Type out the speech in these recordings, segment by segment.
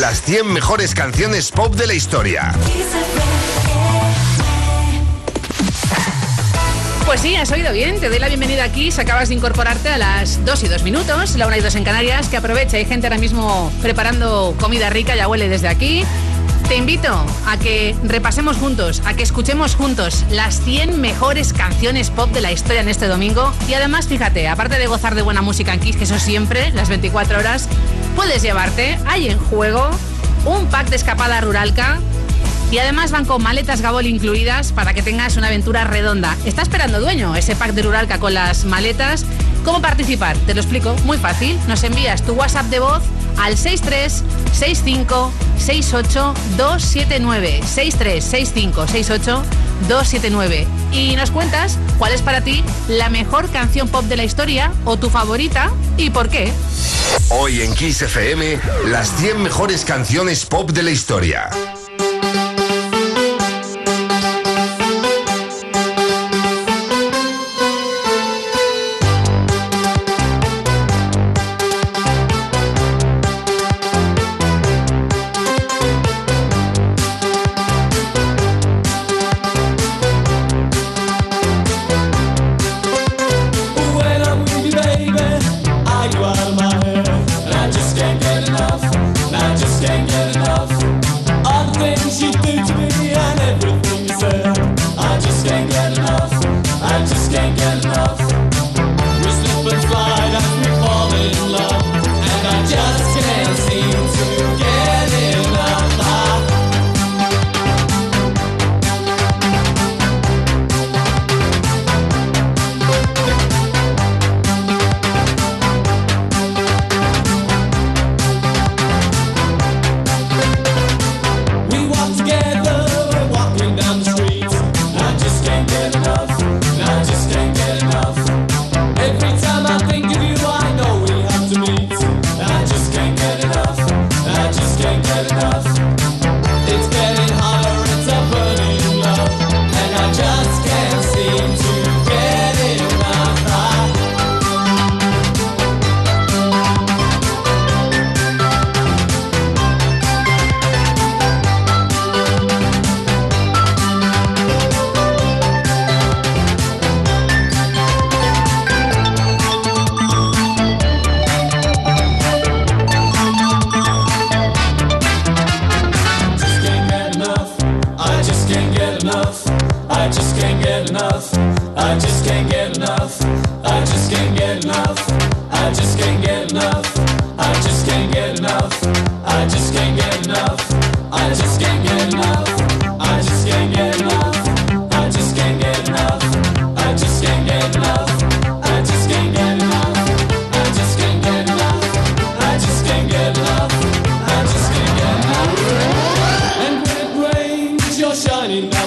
Las 100 mejores canciones pop de la historia. Pues sí, has oído bien. Te doy la bienvenida aquí. Si acabas de incorporarte a las 2 y 2 minutos, la 1 y 2 en Canarias, que aprovecha. Hay gente ahora mismo preparando comida rica, ya huele desde aquí. Te invito a que repasemos juntos, a que escuchemos juntos las 100 mejores canciones pop de la historia en este domingo. Y además, fíjate, aparte de gozar de buena música en Kiss, que eso siempre, las 24 horas, puedes llevarte, hay en juego, un pack de escapada ruralca y además van con maletas Gabol incluidas para que tengas una aventura redonda. Está esperando dueño ese pack de Ruralca con las maletas. ¿Cómo participar? Te lo explico, muy fácil. Nos envías tu WhatsApp de voz al 63 65 68 279 63 65 68 279 y nos cuentas cuál es para ti la mejor canción pop de la historia o tu favorita y por qué. Hoy en Kiss FM, las 100 mejores canciones pop de la historia.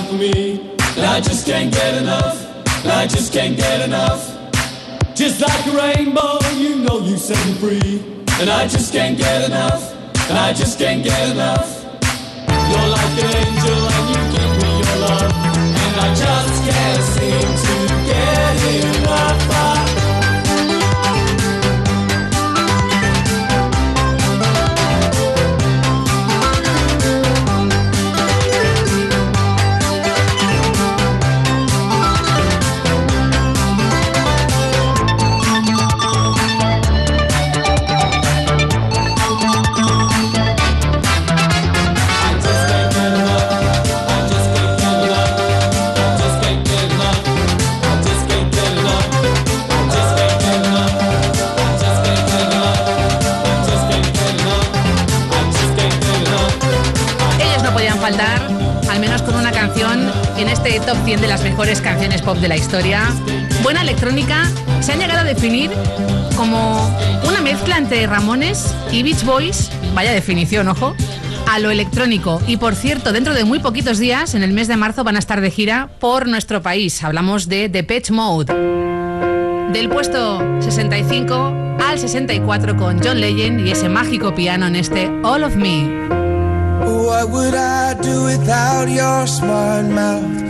for me. I just can't get enough. I just can't get enough. Just like a rainbow, you know you set me free. And I just can't get enough. And I just can't get enough. You're like an angel and you give me your love. And I just can't seem to get enough. De la historia, buena electrónica, se han llegado a definir como una mezcla entre Ramones y Beach Boys, vaya definición, ojo, a lo electrónico. Y por cierto, dentro de muy poquitos días, en el mes de marzo, van a estar de gira por nuestro país. Hablamos de The Pitch Mode. Del puesto 65 al 64 con John Legend y ese mágico piano en este All of Me. What would I do without your smart mouth?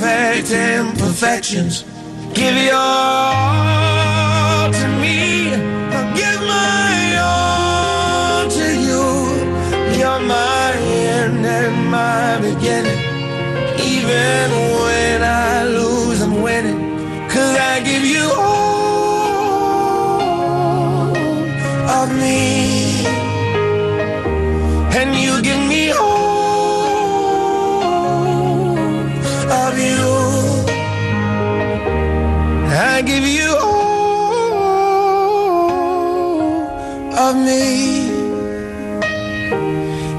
perfect imperfections. Give your all of me.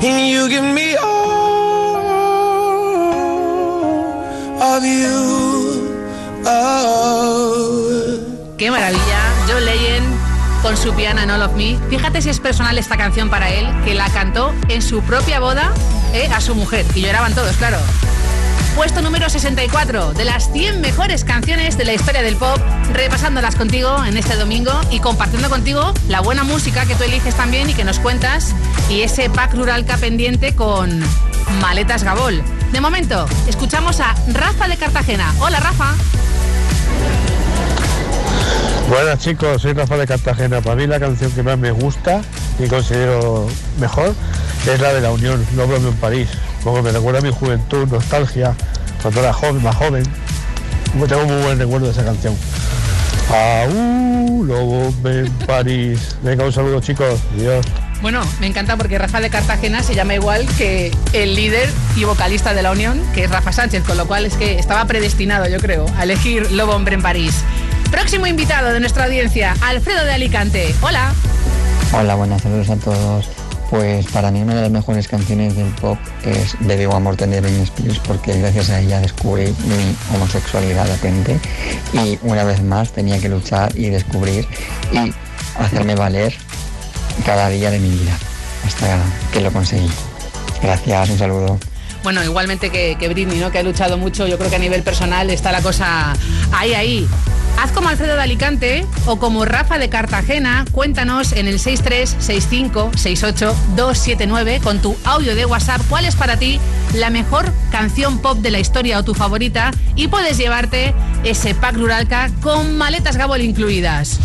And you give me all of you. Oh. Qué maravilla, John Legend con su piano en All of Me. Fíjate si es personal esta canción para él, que la cantó en su propia boda eh, a su mujer. Y lloraban todos, claro. Puesto número 64 de las 100 mejores canciones de la historia del pop, repasándolas contigo en este domingo y compartiendo contigo la buena música que tú eliges también y que nos cuentas y ese pack rural K pendiente con Maletas Gabol. De momento, escuchamos a Rafa de Cartagena. Hola Rafa. Buenas chicos, soy Rafa de Cartagena. Para mí la canción que más me gusta y considero mejor es la de La Unión, No en París. Porque me recuerda a mi juventud, nostalgia, cuando era joven, más joven. Tengo muy buen recuerdo de esa canción. Aú, Lobo en París. Venga, un saludo chicos. Adiós. Bueno, me encanta porque Rafa de Cartagena se llama igual que el líder y vocalista de la Unión, que es Rafa Sánchez, con lo cual es que estaba predestinado, yo creo, a elegir Lobo Hombre en París. Próximo invitado de nuestra audiencia, Alfredo de Alicante. Hola. Hola, buenas tardes a todos. Pues para mí una de las mejores canciones del pop es Debe Amor Tener en Spears porque gracias a ella descubrí mi homosexualidad latente y una vez más tenía que luchar y descubrir y hacerme valer cada día de mi vida hasta que lo conseguí. Gracias, un saludo. Bueno, igualmente que, que Britney, ¿no? Que ha luchado mucho. Yo creo que a nivel personal está la cosa ahí, ahí. Haz como Alfredo de Alicante o como Rafa de Cartagena. Cuéntanos en el 636828279 con tu audio de WhatsApp cuál es para ti la mejor canción pop de la historia o tu favorita y puedes llevarte ese pack Ruralca con maletas Gabol incluidas.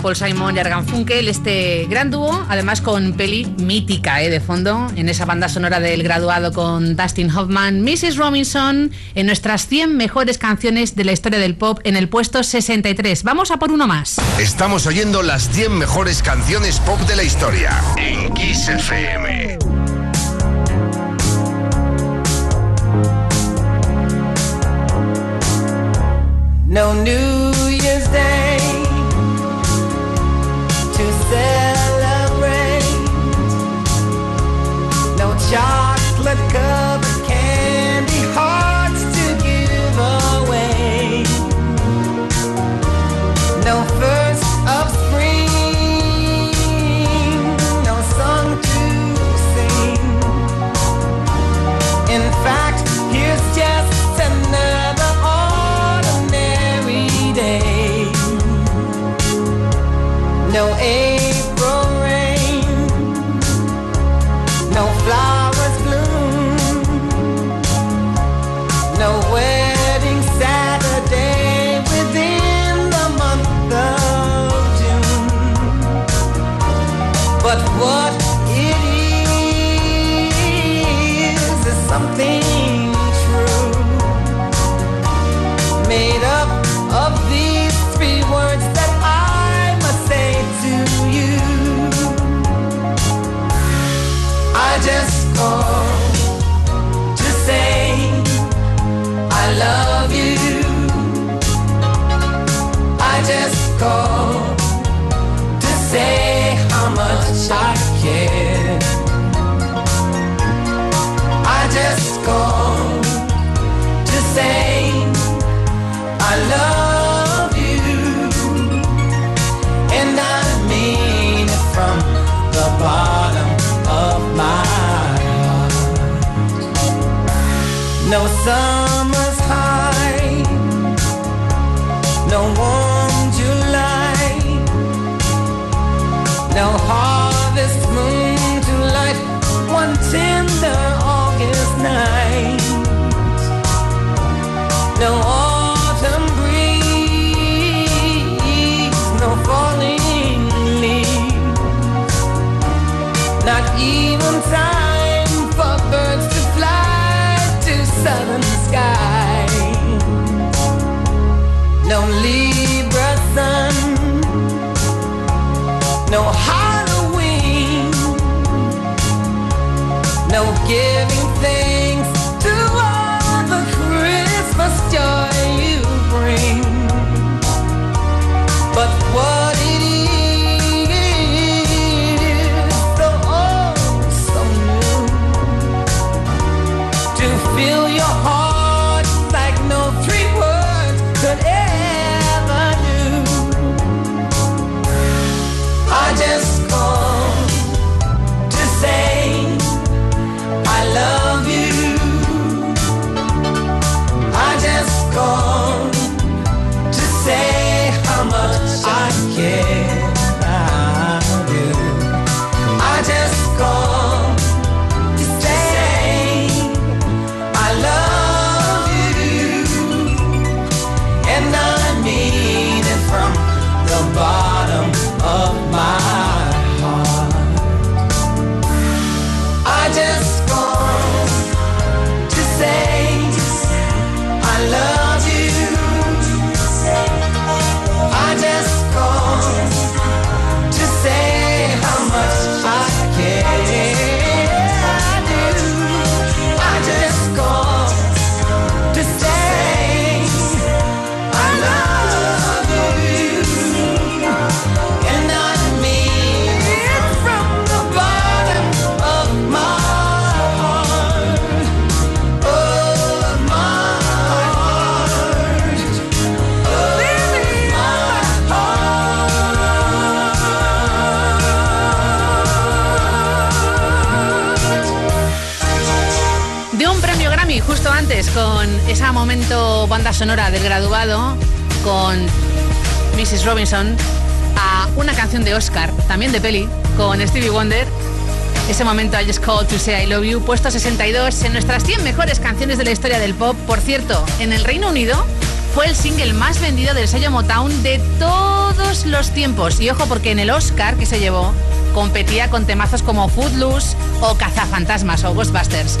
Paul Simon y Arganfunkel, este gran dúo, además con peli mítica eh, de fondo, en esa banda sonora del graduado con Dustin Hoffman, Mrs. Robinson, en nuestras 100 mejores canciones de la historia del pop en el puesto 63. Vamos a por uno más. Estamos oyendo las 100 mejores canciones pop de la historia en Kiss FM. No New Year's Day. celebrate. No chocolate cup. I just go to say I love you, and I mean it from the bottom of my heart. No, son. Robinson a una canción de Oscar, también de peli, con Stevie Wonder. Ese momento I Just Called to Say I Love You, puesto 62 en nuestras 100 mejores canciones de la historia del pop. Por cierto, en el Reino Unido fue el single más vendido del sello Motown de todos los tiempos. Y ojo, porque en el Oscar que se llevó competía con temazos como Footloose o Cazafantasmas o Ghostbusters.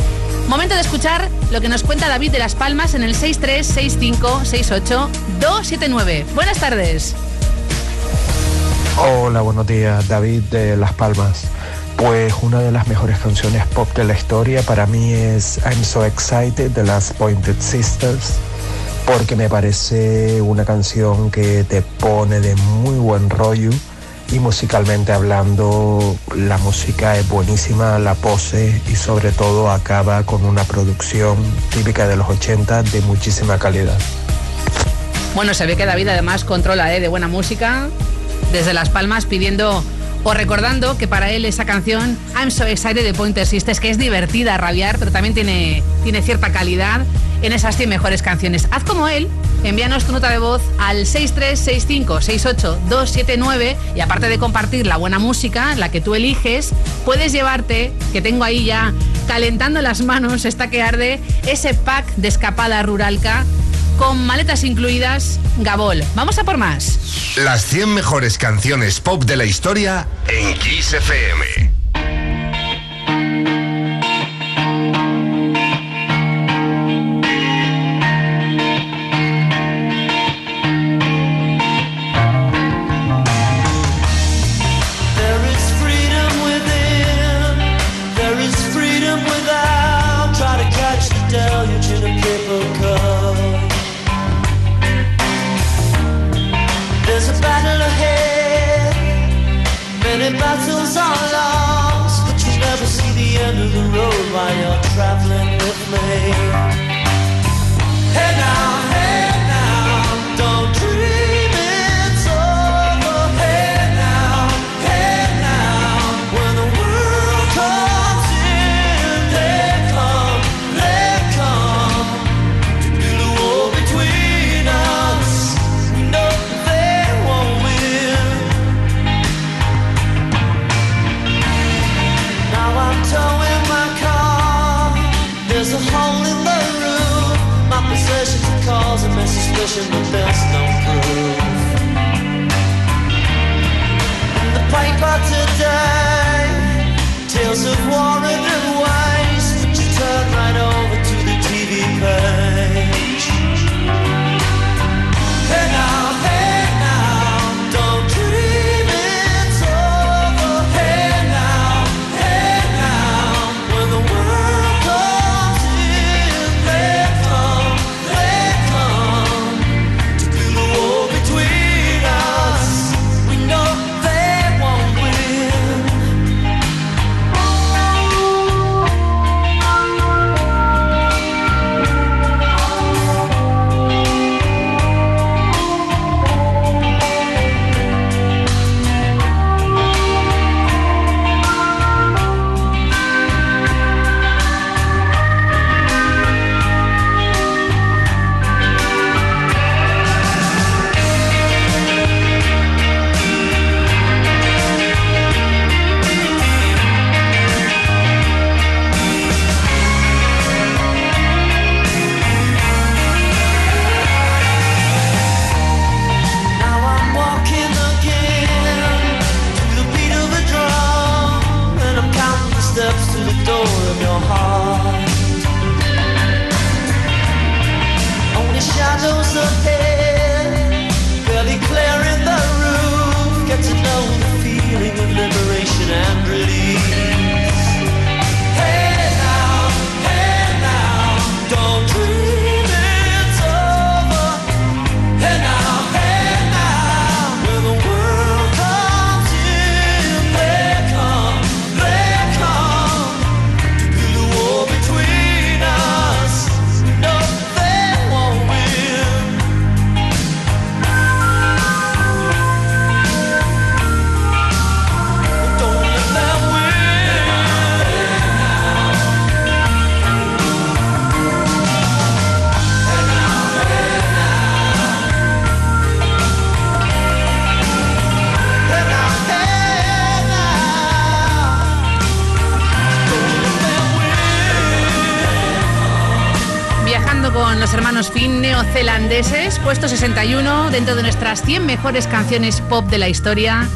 Momento de escuchar lo que nos cuenta David de Las Palmas en el 636568279. Buenas tardes. Hola, buenos días, David de Las Palmas. Pues una de las mejores canciones pop de la historia para mí es I'm So Excited de las Pointed Sisters, porque me parece una canción que te pone de muy buen rollo y musicalmente hablando la música es buenísima, la pose y sobre todo acaba con una producción típica de los 80 de muchísima calidad. Bueno, se ve que David además controla ¿eh? de buena música desde Las Palmas pidiendo o recordando que para él esa canción I'm So Excited de Pointer Sisters, que es divertida a rabiar, pero también tiene, tiene cierta calidad en esas 100 mejores canciones. Haz como él, envíanos tu nota de voz al 636568279 y aparte de compartir la buena música, la que tú eliges, puedes llevarte, que tengo ahí ya calentando las manos, está que arde, ese pack de escapada ruralca con maletas incluidas, Gabol. Vamos a por más. Las 100 mejores canciones pop de la historia en Kiss FM. Neozelandeses, puesto 61 dentro de nuestras 100 mejores canciones pop de la historia.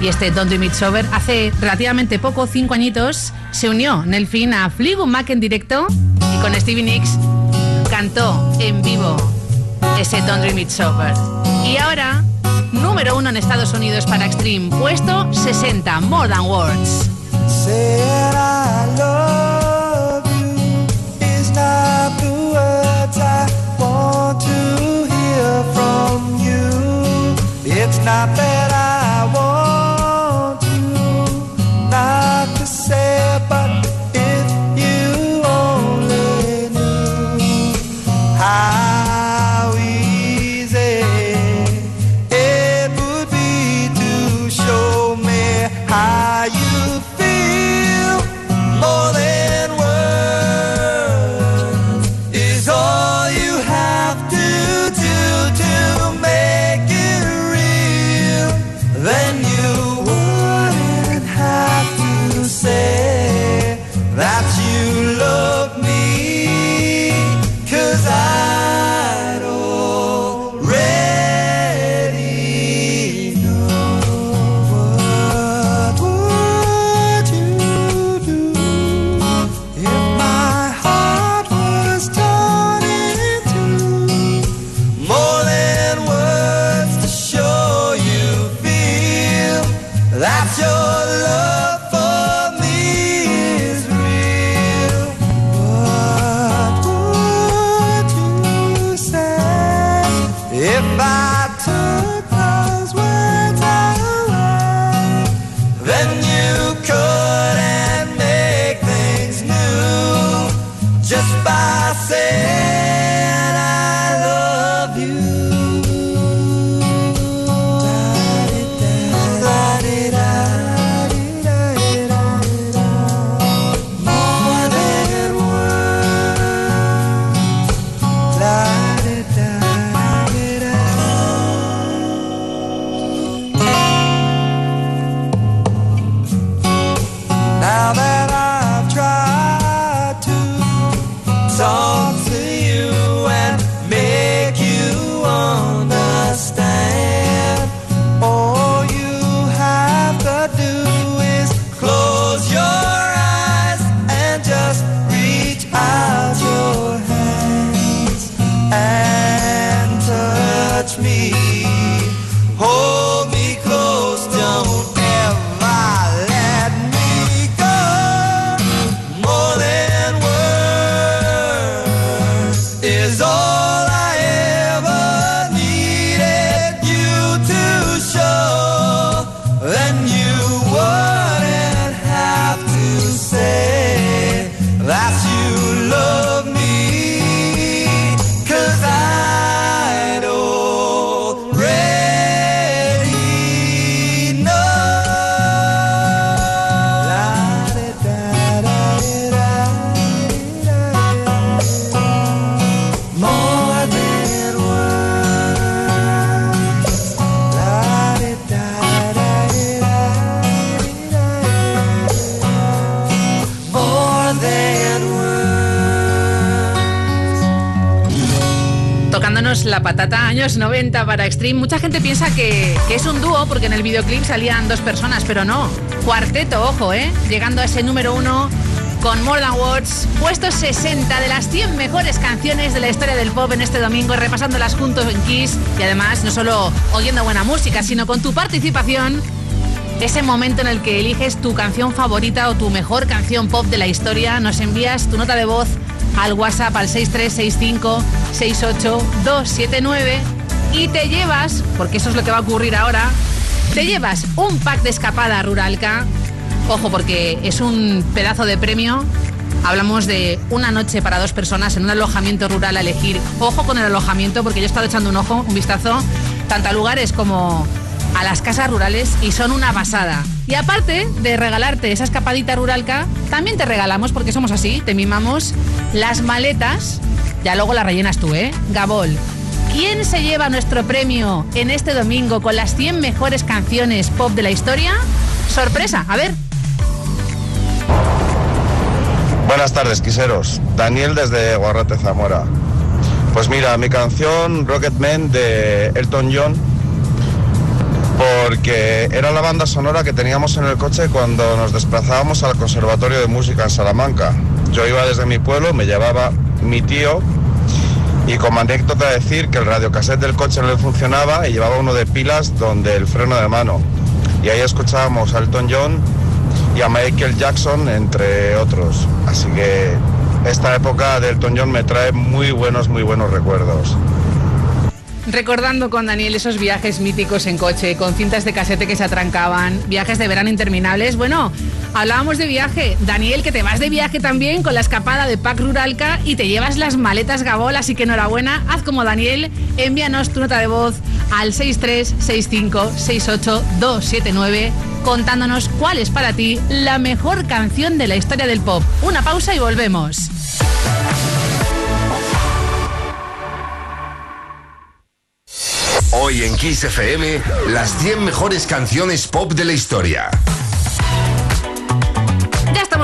Y este Don't Do Sober hace relativamente poco, 5 añitos, se unió Nel Finn a Fleetwood Mac en directo y con Stevie Nicks cantó en vivo ese Don't Dream It Sober. Y ahora, número uno en Estados Unidos para Extreme, puesto 60, More Than Words. not bad. Then you la patata, años 90 para Extreme. Mucha gente piensa que, es un dúo porque en el videoclip salían dos personas, pero no. Cuarteto, ojo, ¿eh? Llegando a ese número uno con More Than Words, puesto 60 de las 100 mejores canciones de la historia del pop en este domingo, repasándolas juntos en Kiss y además no solo oyendo buena música, sino con tu participación. Ese momento en el que eliges tu canción favorita o tu mejor canción pop de la historia, nos envías tu nota de voz al WhatsApp al 6365-68279 y te llevas, porque eso es lo que va a ocurrir ahora, te llevas un pack de escapada Ruralca. Ojo, porque es un pedazo de premio. Hablamos de una noche para dos personas en un alojamiento rural a elegir. Ojo con el alojamiento, porque yo he estado echando un ojo, un vistazo, tanto a lugares como a las casas rurales y son una pasada. Y aparte de regalarte esa escapadita ruralca, también te regalamos, porque somos así, te mimamos, las maletas. Ya luego las rellenas tú, ¿eh? Gabol. ¿Quién se lleva nuestro premio en este domingo con las 100 mejores canciones pop de la historia? Sorpresa, a ver. Buenas tardes, quiseros. Daniel desde Guarrate Zamora. Pues mira, mi canción Rocketman de Elton John, porque era la banda sonora que teníamos en el coche cuando nos desplazábamos al Conservatorio de Música en Salamanca. Yo iba desde mi pueblo, me llevaba mi tío y como anécdota decir que el radiocassette del coche no le funcionaba y llevaba uno de pilas donde el freno de mano. Y ahí escuchábamos a Elton John y a Michael Jackson, entre otros. Así que esta época de Elton John me trae muy buenos, muy buenos recuerdos. Recordando con Daniel esos viajes míticos en coche, con cintas de casete que se atrancaban, viajes de verano interminables. Bueno, hablábamos de viaje. Daniel, que te vas de viaje también con la escapada de Pac Ruralca y te llevas las maletas Gabol, así que enhorabuena. Haz como Daniel, envíanos tu nota de voz al 636568279 contándonos cuál es para ti la mejor canción de la historia del pop. Una pausa y volvemos. Hoy en Kiss FM, las 100 mejores canciones pop de la historia.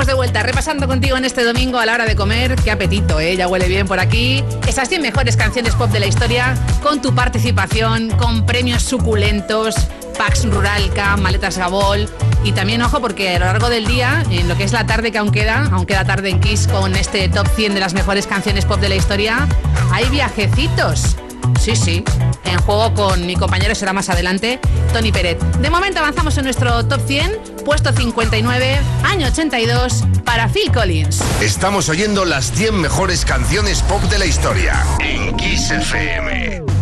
De vuelta, repasando contigo en este domingo a la hora de comer. Qué apetito, ¿eh? Ya huele bien por aquí. Esas 100 mejores canciones pop de la historia, con tu participación, con premios suculentos, Pax Ruralca, Maletas Gabol. Y también, ojo, porque a lo largo del día, en lo que es la tarde que aún queda, aún queda tarde en Kiss con este top 100 de las mejores canciones pop de la historia, hay viajecitos. Sí, sí. En juego con mi compañero será más adelante, Tony Pérez. De momento avanzamos en nuestro top 100, puesto 59, año 82, para Phil Collins. Estamos oyendo las 100 mejores canciones pop de la historia en Kiss FM.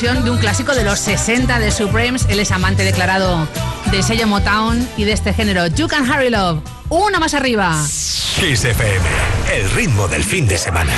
De un clásico de los 60 de Supremes. Él es amante declarado de sello Motown y de este género. You Can Hurry Love. Una más arriba. Kiss el ritmo del fin de semana.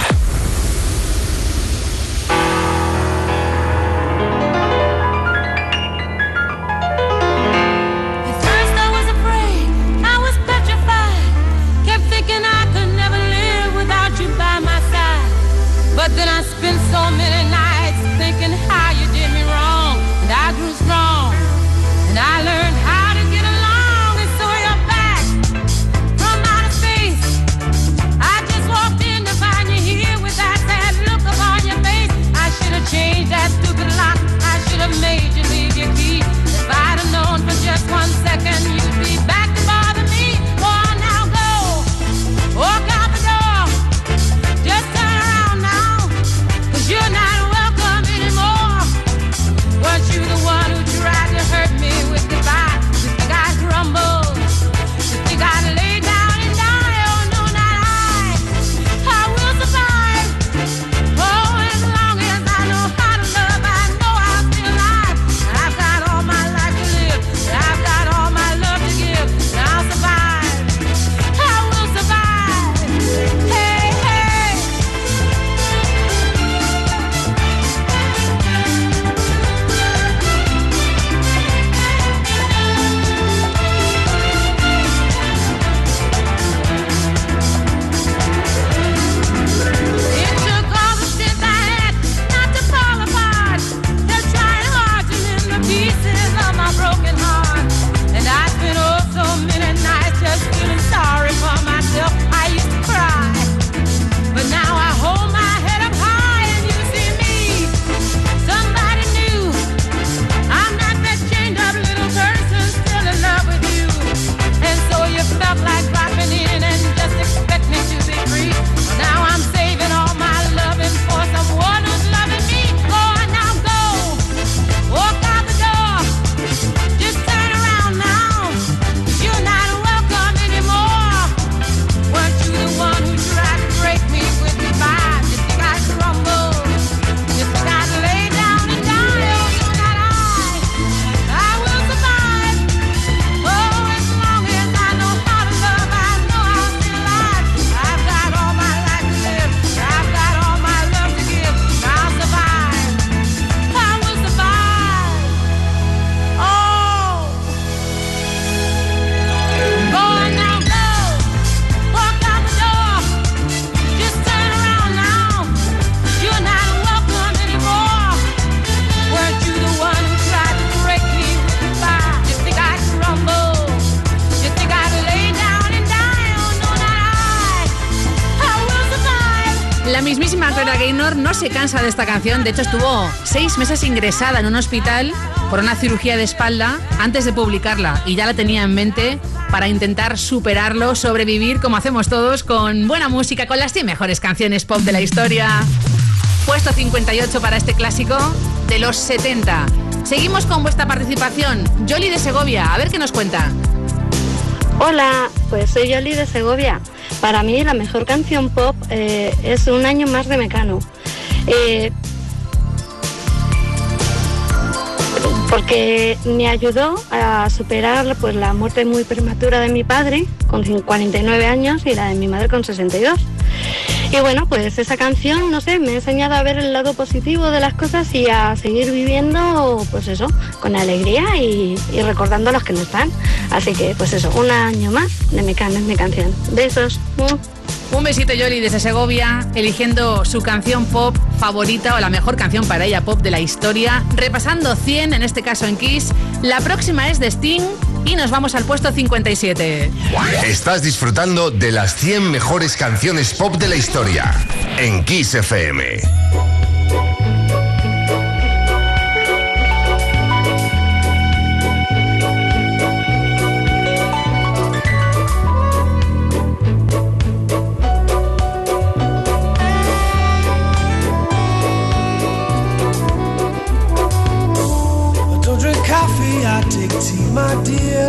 Cansa de esta canción, de hecho estuvo seis meses ingresada en un hospital por una cirugía de espalda antes de publicarla y ya la tenía en mente para intentar superarlo, sobrevivir como hacemos todos con buena música, con las 100 mejores canciones pop de la historia. Puesto 58 para este clásico de los 70. Seguimos con vuestra participación. Jolly de Segovia, a ver qué nos cuenta. Hola, pues soy Yoli de Segovia. Para mí la mejor canción pop eh, es Un año más de Mecano. Eh, porque me ayudó a superar pues, la muerte muy prematura de mi padre con 49 años y la de mi madre con 62. Y bueno, pues esa canción, no sé, me ha enseñado a ver el lado positivo de las cosas y a seguir viviendo, pues eso, con alegría y, recordando a los que no están. Así que, pues eso, un año más de Mecano es mi canción. Besos. Un besito Yoli desde Segovia, eligiendo su canción pop favorita o la mejor canción para ella pop de la historia, repasando 100, en este caso en Kiss. La próxima es de Sting y nos vamos al puesto 57. Estás disfrutando de las 100 mejores canciones pop de la historia en Kiss FM. My dear.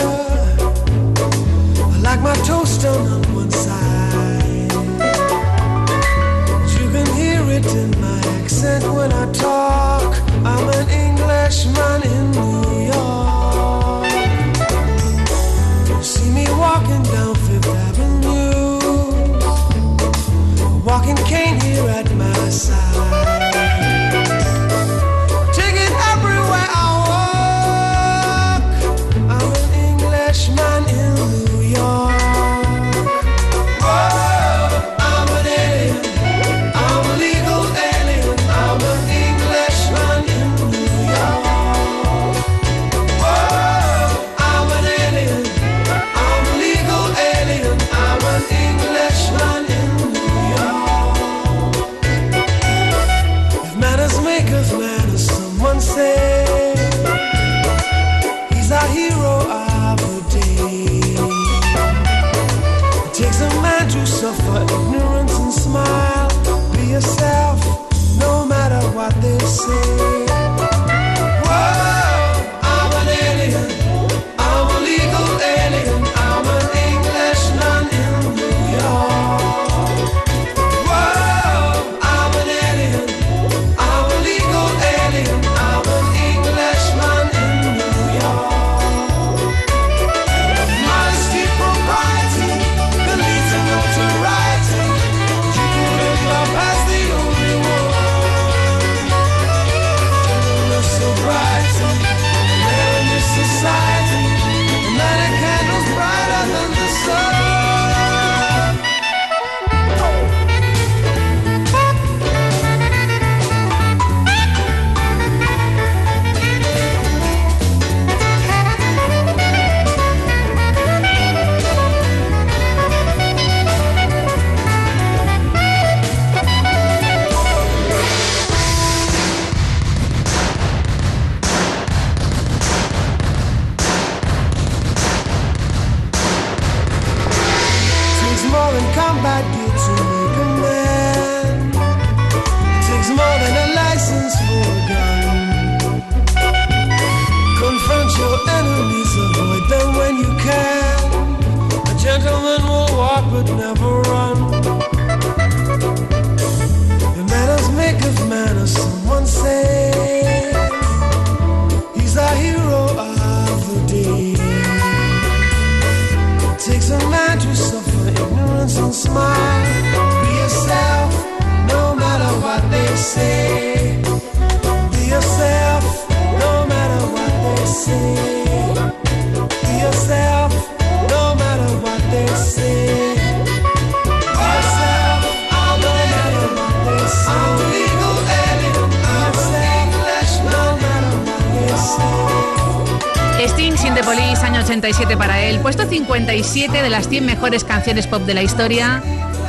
Año 87 para él. Puesto 57 de las 100 mejores canciones pop de la historia.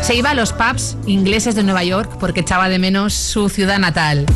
se iba a los pubs ingleses de Nueva York porque echaba de menos su ciudad natal.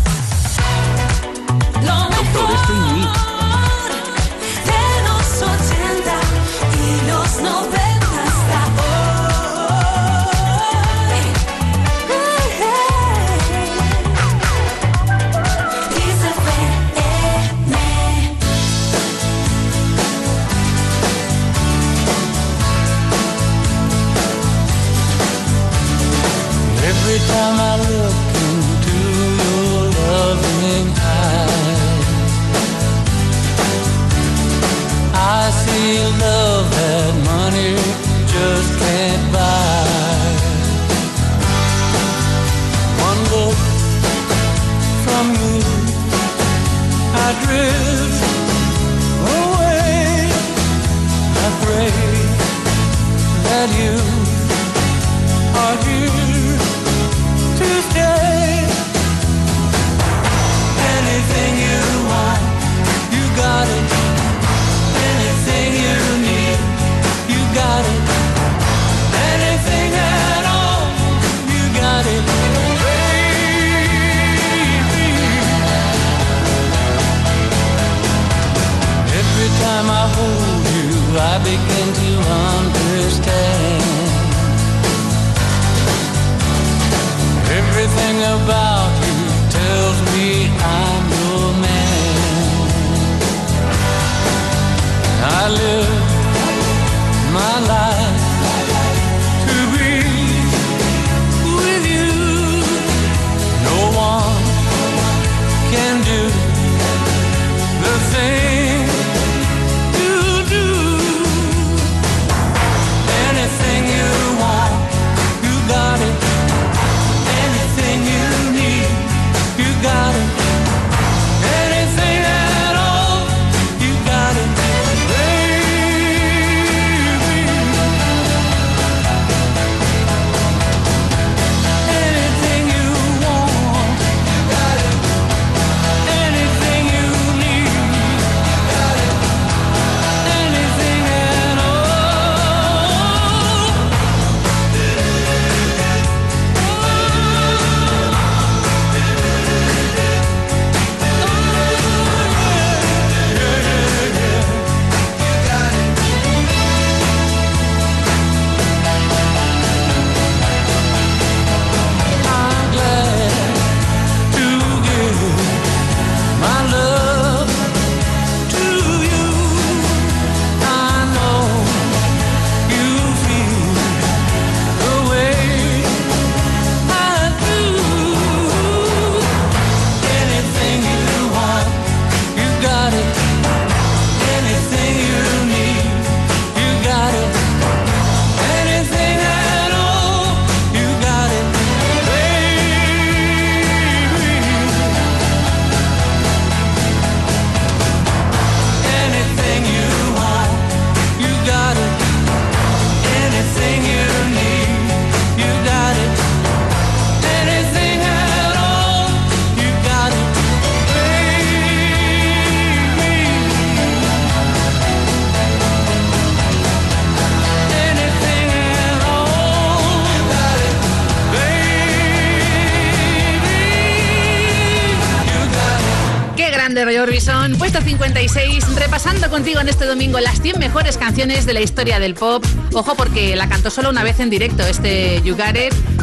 Contigo en este domingo las 100 mejores canciones de la historia del pop. Ojo porque la cantó solo una vez en directo este You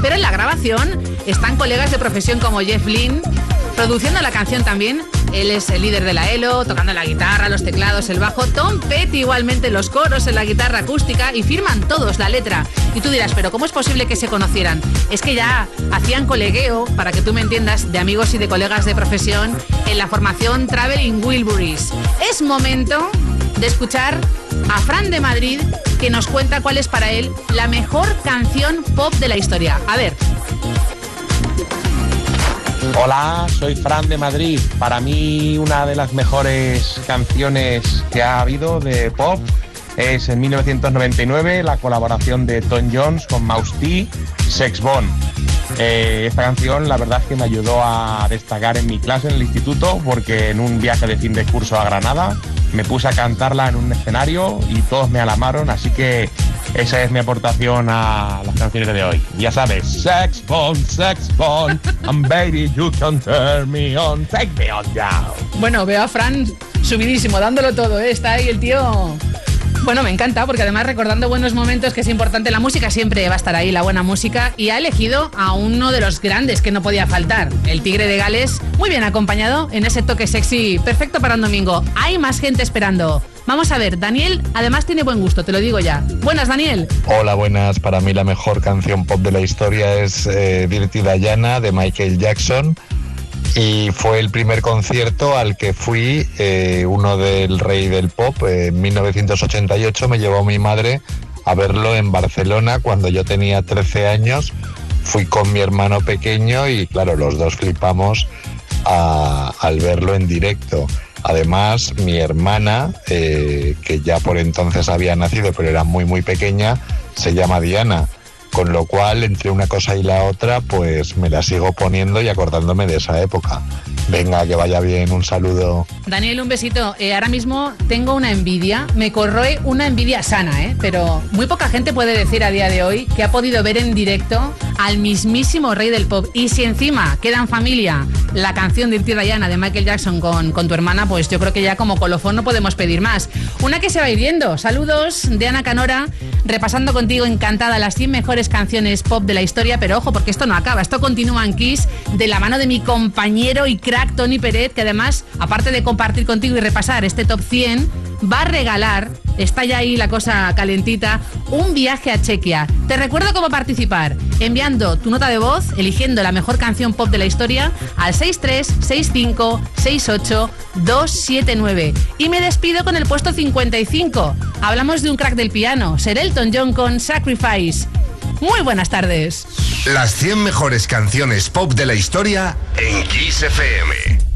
pero en la grabación están colegas de profesión como Jeff Lynne, produciendo la canción también. Él es el líder de la ELO, tocando la guitarra, los teclados, el bajo. Tom Petty igualmente los coros en la guitarra acústica y firman todos la letra. Y tú dirás, pero ¿cómo es posible que se conocieran? Es que ya hacían colegueo, para que tú me entiendas, de amigos y de colegas de profesión en la formación Traveling Wilburys. Es momento de escuchar a Fran de Madrid que nos cuenta cuál es para él la mejor canción pop de la historia. A ver. Hola, soy Fran de Madrid. Para mí una de las mejores canciones que ha habido de pop es en 1999 la colaboración de Tom Jones con Mouse T, Sex Bomb. Eh, esta canción la verdad es que me ayudó a destacar en mi clase en el instituto porque en un viaje de fin de curso a Granada me puse a cantarla en un escenario y todos me alamaron, así que Esa es mi aportación a las canciones de hoy. Ya sabes, sex bomb, sex bomb, and baby you can turn me on, take me on down. Bueno, veo a Fran subidísimo, dándolo todo, ¿eh? Está ahí el tío... Bueno, me encanta porque además recordando buenos momentos que es importante, la música siempre va a estar ahí, la buena música, y ha elegido a uno de los grandes que no podía faltar, el Tigre de Gales, muy bien acompañado en ese toque sexy, perfecto para un domingo. Hay más gente esperando. Vamos a ver, Daniel además tiene buen gusto, te lo digo ya. Buenas, Daniel. Hola, buenas. Para mí la mejor canción pop de la historia es eh, Dirty Diana de Michael Jackson. Y fue el primer concierto al que fui, eh, uno del rey del pop. en 1988 me llevó mi madre a verlo en Barcelona cuando yo tenía 13 años. Fui con mi hermano pequeño y claro, los dos flipamos al verlo en directo. Además, mi hermana, eh, que ya por entonces había nacido, pero era muy, muy pequeña, se llama Diana. Con lo cual, entre una cosa y la otra, pues me la sigo poniendo y acordándome de esa época. Venga, que vaya bien, un saludo. Daniel, un besito. Eh, ahora mismo tengo una envidia, me corroe una envidia sana, ¿eh? Pero muy poca gente puede decir a día de hoy que ha podido ver en directo al mismísimo rey del pop. Y si encima queda en familia la canción de Dirty Diana de Michael Jackson con, con tu hermana, pues yo creo que ya como colofón no podemos pedir más. Una que se va hiriendo. Saludos de Ana Canora, repasando contigo encantada las 100 mejores canciones pop de la historia, pero ojo, porque esto no acaba, esto continúa en Kiss de la mano de mi compañero y crack Tony Peret, que además, aparte de compartir contigo y repasar este top 100, va a regalar, está ya ahí la cosa calentita, un viaje a Chequia. Te recuerdo cómo participar, enviando tu nota de voz, eligiendo la mejor canción pop de la historia al 636568279. Y me despido con el puesto 55. Hablamos de un crack del piano, Ser Elton John con Sacrifice. Muy buenas tardes. Las 100 mejores canciones pop de la historia en Kiss FM.